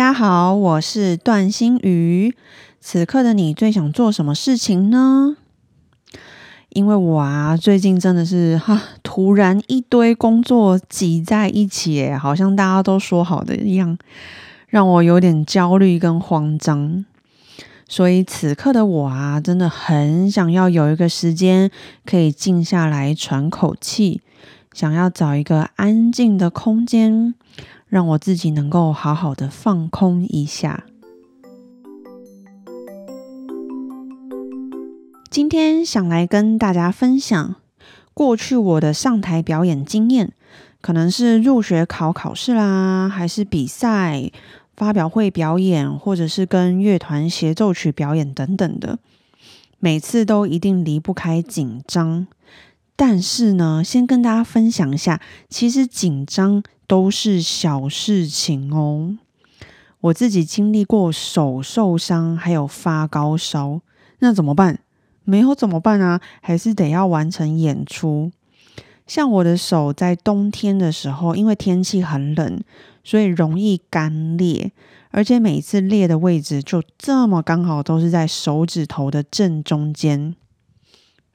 大家好，我是段心瑜。此刻的你最想做什么事情呢？因为我啊，最近真的是哈，突然一堆工作挤在一起，好像大家都说好的一样，让我有点焦虑跟慌张。所以此刻的我啊，真的很想要有一个时间可以静下来喘口气，想要找一个安静的空间。让我自己能够好好的放空一下。今天想来跟大家分享过去我的上台表演经验，可能是入学考考试啦，还是比赛、发表会表演，或者是跟乐团协奏曲表演等等的，每次都一定离不开紧张。但是呢，先跟大家分享一下，其实紧张。都是小事情哦。我自己经历过手受伤，还有发高烧，那怎么办？没有怎么办啊？还是得要完成演出。像我的手在冬天的时候，因为天气很冷，所以容易干裂，而且每次裂的位置就这么刚好都是在手指头的正中间，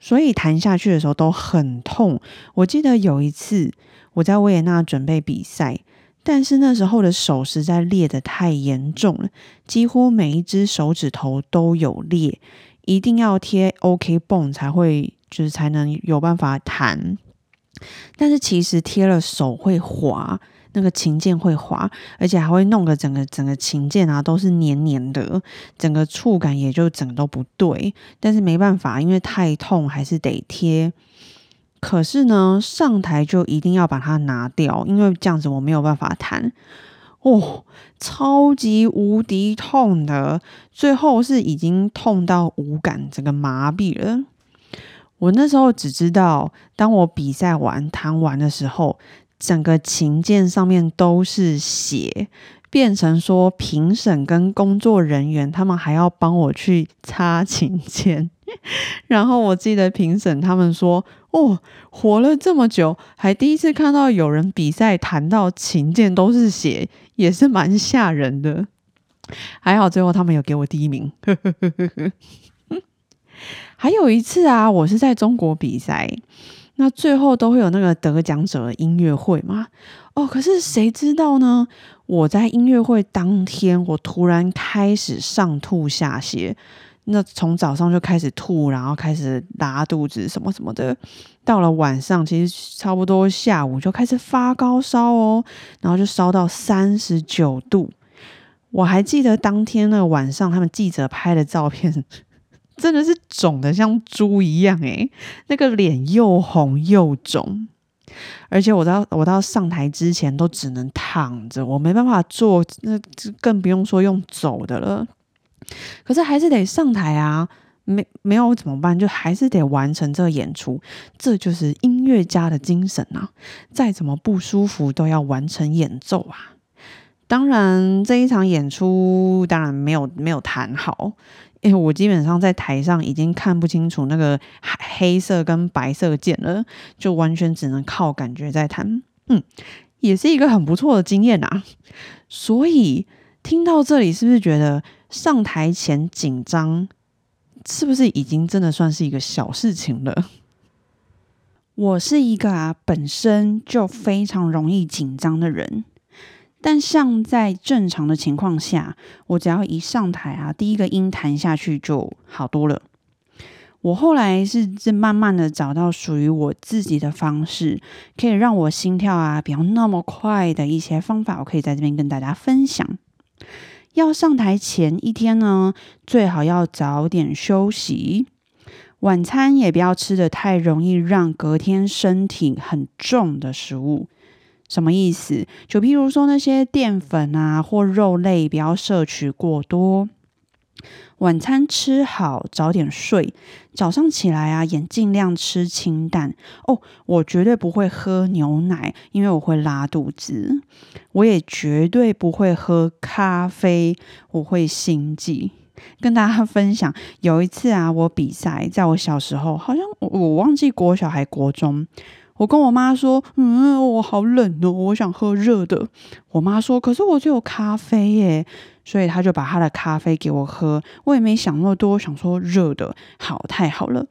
所以弹下去的时候都很痛。我记得有一次。我在维也纳准备比赛，但是那时候的手实在裂得太严重了，几乎每一只手指头都有裂，一定要贴 OK 绷才会，就是才能有办法弹。但是其实贴了手会滑，那个琴键会滑，而且还会弄个整个整个琴键啊都是黏黏的，整个触感也就整都不对。但是没办法，因为太痛，还是得贴。可是呢，上台就一定要把它拿掉，因为这样子我没有办法弹。哦，超级无敌痛的，最后是已经痛到无感，整个麻痹了。我那时候只知道，当我比赛完弹完的时候，整个琴键上面都是血。变成说评审跟工作人员，他们还要帮我去擦琴键。然后我记得评审他们说：“哦，活了这么久，还第一次看到有人比赛弹到琴键都是血，也是蛮吓人的。”还好最后他们有给我第一名。还有一次啊，我是在中国比赛。那最后都会有那个得奖者的音乐会嘛？哦，可是谁知道呢？我在音乐会当天，我突然开始上吐下泻，那从早上就开始吐，然后开始拉肚子什么什么的。到了晚上，其实差不多下午就开始发高烧哦，然后就烧到三十九度。我还记得当天那个晚上，他们记者拍的照片。真的是肿的像猪一样诶，那个脸又红又肿，而且我到我到上台之前都只能躺着，我没办法坐，那更不用说用走的了。可是还是得上台啊，没没有怎么办？就还是得完成这个演出，这就是音乐家的精神啊！再怎么不舒服都要完成演奏啊！当然这一场演出当然没有没有弹好。因为我基本上在台上已经看不清楚那个黑色跟白色键了，就完全只能靠感觉在弹。嗯，也是一个很不错的经验啊。所以听到这里，是不是觉得上台前紧张，是不是已经真的算是一个小事情了？我是一个啊，本身就非常容易紧张的人。但像在正常的情况下，我只要一上台啊，第一个音弹下去就好多了。我后来是是慢慢的找到属于我自己的方式，可以让我心跳啊不要那么快的一些方法，我可以在这边跟大家分享。要上台前一天呢，最好要早点休息，晚餐也不要吃的太容易让隔天身体很重的食物。什么意思？就譬如说那些淀粉啊或肉类，不要摄取过多。晚餐吃好，早点睡。早上起来啊，也尽量吃清淡哦。我绝对不会喝牛奶，因为我会拉肚子。我也绝对不会喝咖啡，我会心悸。跟大家分享，有一次啊，我比赛，在我小时候，好像我我忘记国小还国中。我跟我妈说：“嗯，我好冷哦，我想喝热的。”我妈说：“可是我只有咖啡耶。”所以她就把她的咖啡给我喝。我也没想那么多，想说热的好，太好了，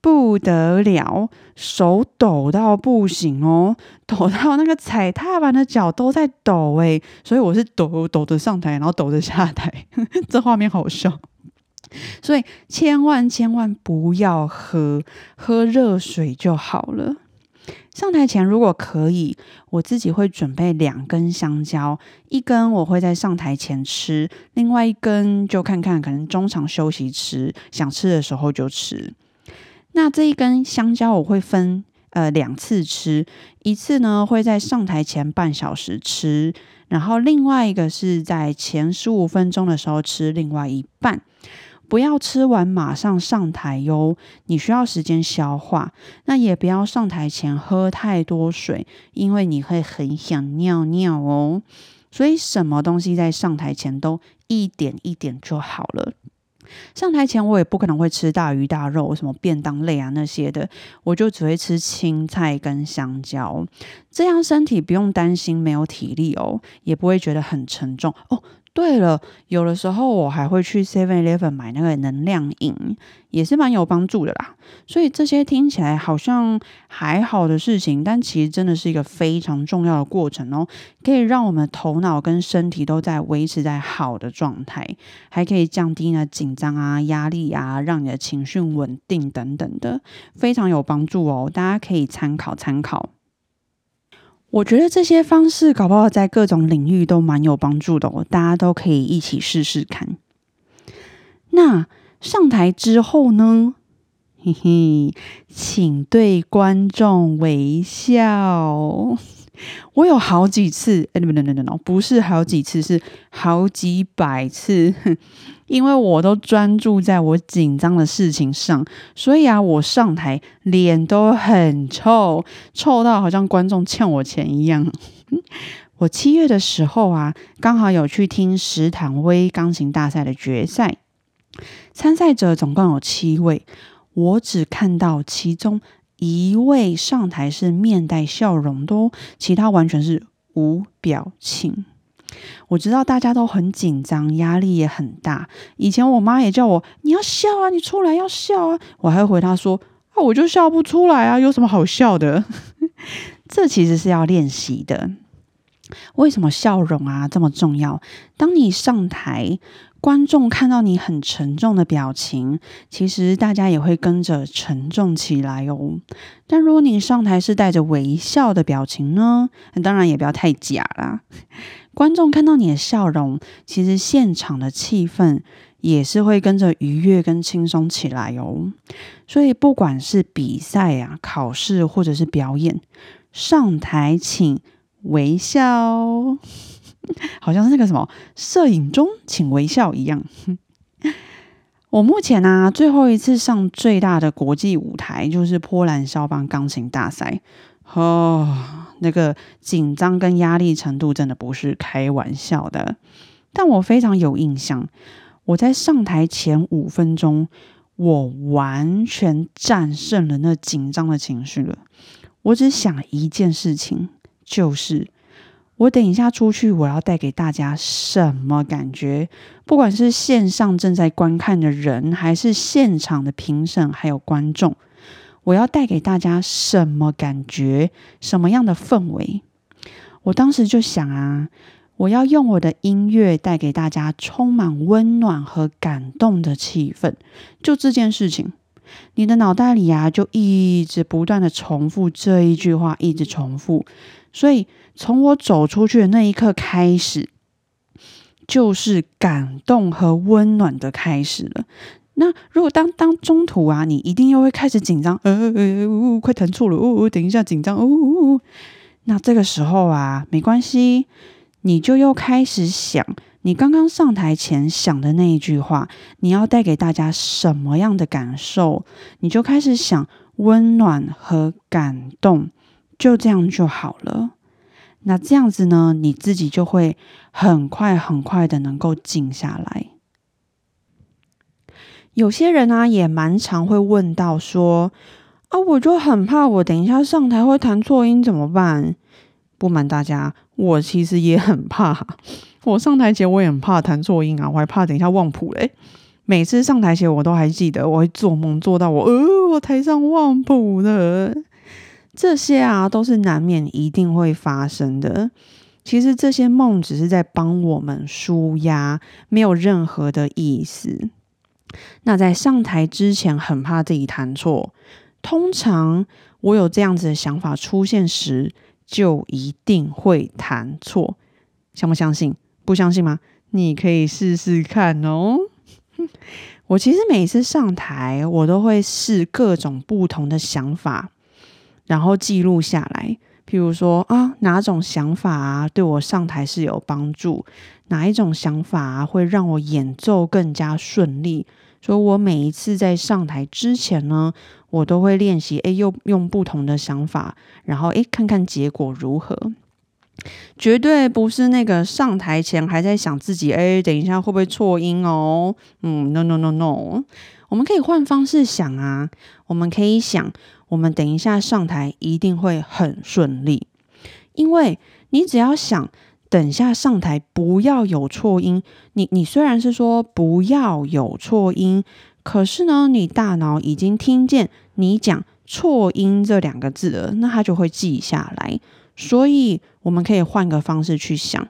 不得了，手抖到不行哦，抖到那个踩踏板的脚都在抖诶。所以我是抖抖着上台，然后抖着下台，这画面好笑。所以千万千万不要喝，喝热水就好了。上台前如果可以，我自己会准备两根香蕉，一根我会在上台前吃，另外一根就看看可能中场休息吃，想吃的时候就吃。那这一根香蕉我会分呃两次吃，一次呢会在上台前半小时吃，然后另外一个是在前十五分钟的时候吃另外一半。不要吃完马上上台哟，你需要时间消化。那也不要上台前喝太多水，因为你会很想尿尿哦。所以什么东西在上台前都一点一点就好了。上台前我也不可能会吃大鱼大肉，什么便当类啊那些的，我就只会吃青菜跟香蕉，这样身体不用担心没有体力哦，也不会觉得很沉重哦。对了，有的时候我还会去 Seven Eleven 买那个能量饮，也是蛮有帮助的啦。所以这些听起来好像还好的事情，但其实真的是一个非常重要的过程哦，可以让我们头脑跟身体都在维持在好的状态，还可以降低呢紧张啊、压力啊，让你的情绪稳定等等的，非常有帮助哦。大家可以参考参考。我觉得这些方式搞不好在各种领域都蛮有帮助的哦，大家都可以一起试试看。那上台之后呢？嘿嘿，请对观众微笑。我有好几次，哎，不，等等等等，不是好几次，是好几百次。因为我都专注在我紧张的事情上，所以啊，我上台脸都很臭，臭到好像观众欠我钱一样。我七月的时候啊，刚好有去听史坦威钢琴大赛的决赛，参赛者总共有七位，我只看到其中一位上台是面带笑容的，其他完全是无表情。我知道大家都很紧张，压力也很大。以前我妈也叫我，你要笑啊，你出来要笑啊。我还会回她说，啊，我就笑不出来啊，有什么好笑的？这其实是要练习的。为什么笑容啊这么重要？当你上台，观众看到你很沉重的表情，其实大家也会跟着沉重起来哦。但如果你上台是带着微笑的表情呢？当然也不要太假啦。观众看到你的笑容，其实现场的气氛也是会跟着愉悦跟轻松起来哦。所以不管是比赛呀、考试或者是表演，上台请微笑，好像是那个什么摄影中请微笑一样。我目前呢，最后一次上最大的国际舞台就是波兰肖邦钢琴大赛哦。那个紧张跟压力程度真的不是开玩笑的，但我非常有印象。我在上台前五分钟，我完全战胜了那紧张的情绪了。我只想一件事情，就是我等一下出去，我要带给大家什么感觉？不管是线上正在观看的人，还是现场的评审，还有观众。我要带给大家什么感觉？什么样的氛围？我当时就想啊，我要用我的音乐带给大家充满温暖和感动的气氛。就这件事情，你的脑袋里啊，就一直不断的重复这一句话，一直重复。所以从我走出去的那一刻开始，就是感动和温暖的开始了。那如果当当中途啊，你一定又会开始紧张，呃呃呃，快弹错了，哦，等一下紧张，哦，那这个时候啊，没关系，你就又开始想，你刚刚上台前想的那一句话，你要带给大家什么样的感受？你就开始想温暖和感动，就这样就好了。那这样子呢，你自己就会很快很快的能够静下来。有些人呢，也蛮常会问到说。啊，我就很怕，我等一下上台会弹错音怎么办？不瞒大家，我其实也很怕。我上台前我也很怕弹错音啊，我还怕等一下忘谱嘞。每次上台前我都还记得，我会做梦做到我呃，我台上忘谱了。这些啊，都是难免一定会发生的。其实这些梦只是在帮我们舒压，没有任何的意思。那在上台之前，很怕自己弹错。通常我有这样子的想法出现时，就一定会弹错。相不相信？不相信吗？你可以试试看哦。我其实每次上台，我都会试各种不同的想法，然后记录下来。譬如说啊，哪种想法啊对我上台是有帮助？哪一种想法啊会让我演奏更加顺利？所以我每一次在上台之前呢。我都会练习，哎，又用不同的想法，然后哎，看看结果如何。绝对不是那个上台前还在想自己，哎，等一下会不会错音哦？嗯，no no no no，我们可以换方式想啊，我们可以想，我们等一下上台一定会很顺利，因为你只要想等下上台不要有错音，你你虽然是说不要有错音。可是呢，你大脑已经听见你讲错音这两个字了，那它就会记下来。所以我们可以换个方式去想，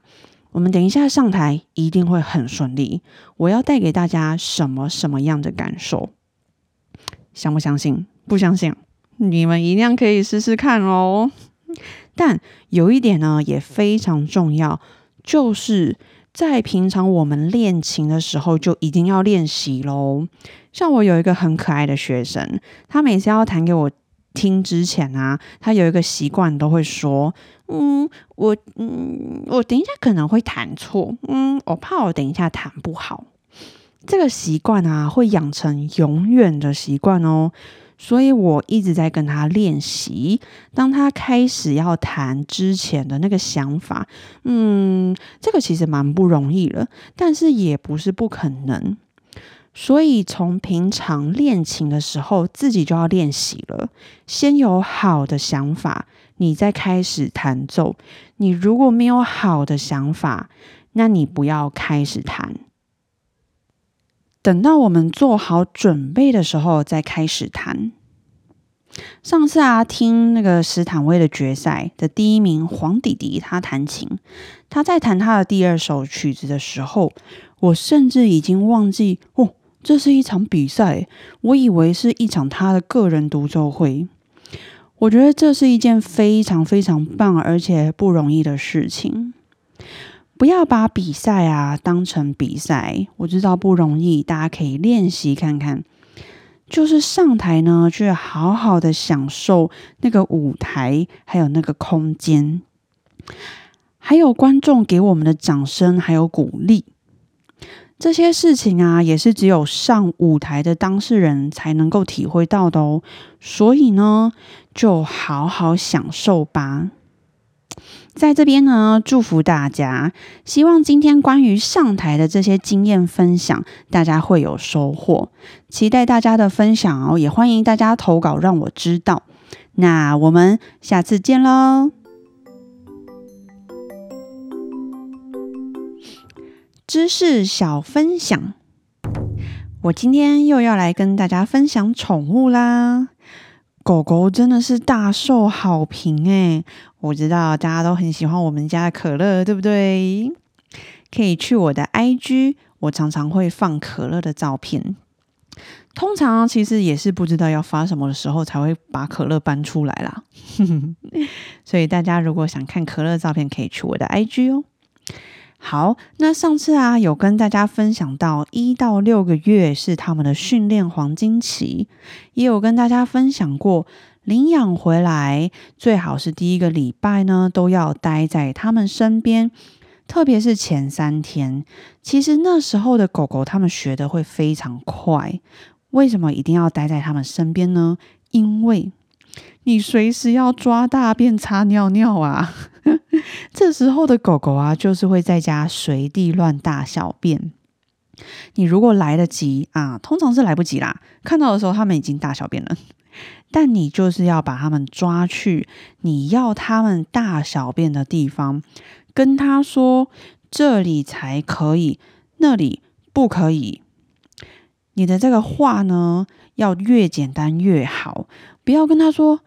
我们等一下上台一定会很顺利。我要带给大家什么什么样的感受？相不相信？不相信？你们一样可以试试看哦。但有一点呢，也非常重要，就是。在平常我们练琴的时候，就一定要练习喽。像我有一个很可爱的学生，他每次要弹给我听之前啊，他有一个习惯，都会说：“嗯，我嗯，我等一下可能会弹错，嗯，我怕我等一下弹不好。”这个习惯啊，会养成永远的习惯哦。所以我一直在跟他练习。当他开始要弹之前的那个想法，嗯，这个其实蛮不容易了，但是也不是不可能。所以从平常练琴的时候，自己就要练习了。先有好的想法，你再开始弹奏。你如果没有好的想法，那你不要开始弹。等到我们做好准备的时候，再开始弹。上次啊，听那个斯坦威的决赛的第一名黄弟弟他弹琴，他在弹他的第二首曲子的时候，我甚至已经忘记哦，这是一场比赛，我以为是一场他的个人独奏会。我觉得这是一件非常非常棒而且不容易的事情。不要把比赛啊当成比赛，我知道不容易，大家可以练习看看。就是上台呢，去好好的享受那个舞台，还有那个空间，还有观众给我们的掌声，还有鼓励。这些事情啊，也是只有上舞台的当事人才能够体会到的哦。所以呢，就好好享受吧。在这边呢，祝福大家，希望今天关于上台的这些经验分享，大家会有收获。期待大家的分享哦，也欢迎大家投稿让我知道。那我们下次见喽！知识小分享，我今天又要来跟大家分享宠物啦。狗狗真的是大受好评诶，我知道大家都很喜欢我们家的可乐，对不对？可以去我的 IG，我常常会放可乐的照片。通常其实也是不知道要发什么的时候，才会把可乐搬出来啦。所以大家如果想看可乐照片，可以去我的 IG 哦。好，那上次啊有跟大家分享到一到六个月是他们的训练黄金期，也有跟大家分享过领养回来最好是第一个礼拜呢，都要待在他们身边，特别是前三天。其实那时候的狗狗，它们学的会非常快。为什么一定要待在他们身边呢？因为你随时要抓大便、擦尿尿啊。这时候的狗狗啊，就是会在家随地乱大小便。你如果来得及啊，通常是来不及啦。看到的时候，他们已经大小便了。但你就是要把他们抓去你要他们大小便的地方，跟他说这里才可以，那里不可以。你的这个话呢，要越简单越好，不要跟他说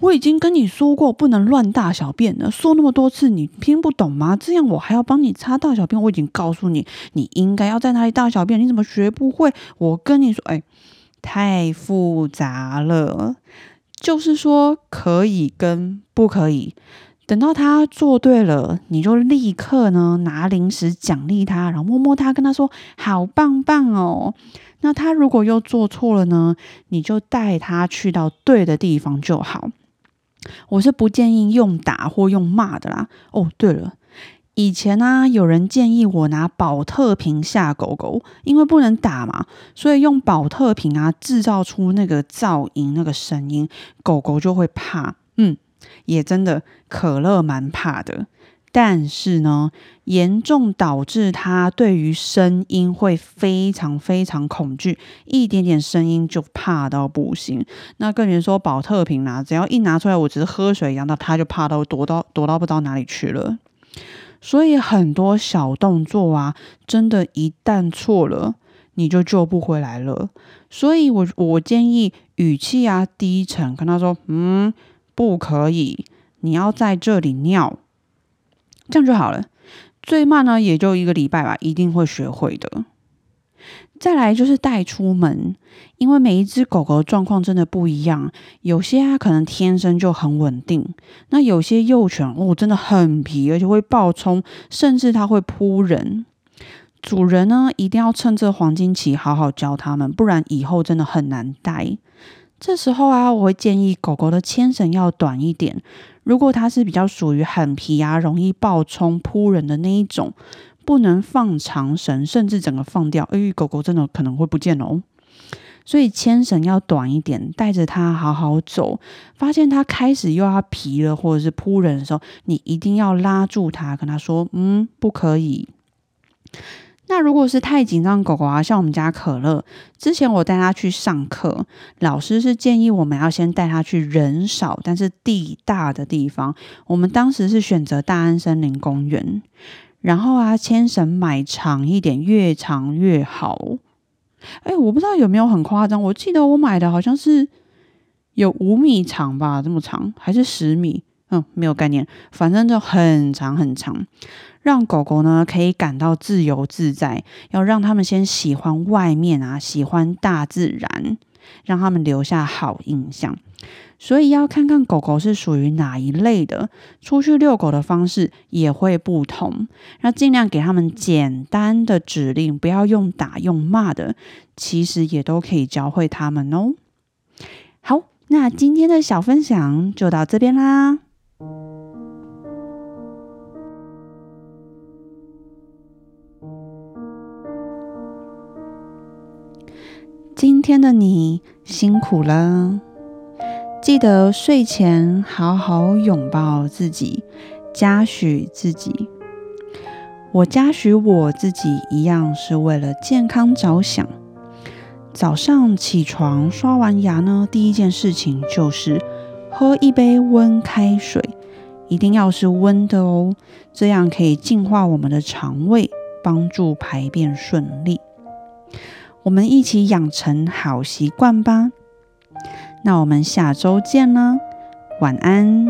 我已经跟你说过不能乱大小便了，说那么多次你听不懂吗？这样我还要帮你擦大小便，我已经告诉你你应该要在哪里大小便，你怎么学不会？我跟你说，哎。太复杂了，就是说可以跟不可以，等到他做对了，你就立刻呢拿零食奖励他，然后摸摸他，跟他说好棒棒哦。那他如果又做错了呢，你就带他去到对的地方就好。我是不建议用打或用骂的啦。哦，对了。以前呢，有人建议我拿保特瓶吓狗狗，因为不能打嘛，所以用保特瓶啊，制造出那个噪音、那个声音，狗狗就会怕。嗯，也真的，可乐蛮怕的，但是呢，严重导致他对于声音会非常非常恐惧，一点点声音就怕到不行。那更别说保特瓶啦，只要一拿出来，我只是喝水一样，那他就怕到躲到躲到不知道哪里去了。所以很多小动作啊，真的，一旦错了，你就救不回来了。所以，我我建议语气啊低沉，跟他说：“嗯，不可以，你要在这里尿，这样就好了。最慢呢，也就一个礼拜吧，一定会学会的。”再来就是带出门，因为每一只狗狗状况真的不一样，有些啊可能天生就很稳定，那有些幼犬哦真的很皮，而且会暴冲，甚至它会扑人。主人呢一定要趁这黄金期好好教它们，不然以后真的很难带。这时候啊，我会建议狗狗的牵绳要短一点，如果它是比较属于很皮啊，容易暴冲扑人的那一种。不能放长绳，甚至整个放掉，哎，狗狗真的可能会不见哦。所以牵绳要短一点，带着它好好走。发现它开始又要皮了，或者是扑人的时候，你一定要拉住它，跟它说：“嗯，不可以。”那如果是太紧张狗狗啊，像我们家可乐，之前我带它去上课，老师是建议我们要先带它去人少但是地大的地方。我们当时是选择大安森林公园。然后啊，牵绳买长一点，越长越好。哎，我不知道有没有很夸张，我记得我买的好像是有五米长吧，这么长还是十米？嗯，没有概念，反正就很长很长，让狗狗呢可以感到自由自在。要让他们先喜欢外面啊，喜欢大自然，让他们留下好印象。所以要看看狗狗是属于哪一类的，出去遛狗的方式也会不同。那尽量给他们简单的指令，不要用打用骂的，其实也都可以教会他们哦。好，那今天的小分享就到这边啦。今天的你辛苦了。记得睡前好好拥抱自己，嘉许自己。我嘉许我自己一样，是为了健康着想。早上起床刷完牙呢，第一件事情就是喝一杯温开水，一定要是温的哦，这样可以净化我们的肠胃，帮助排便顺利。我们一起养成好习惯吧。那我们下周见啦，晚安。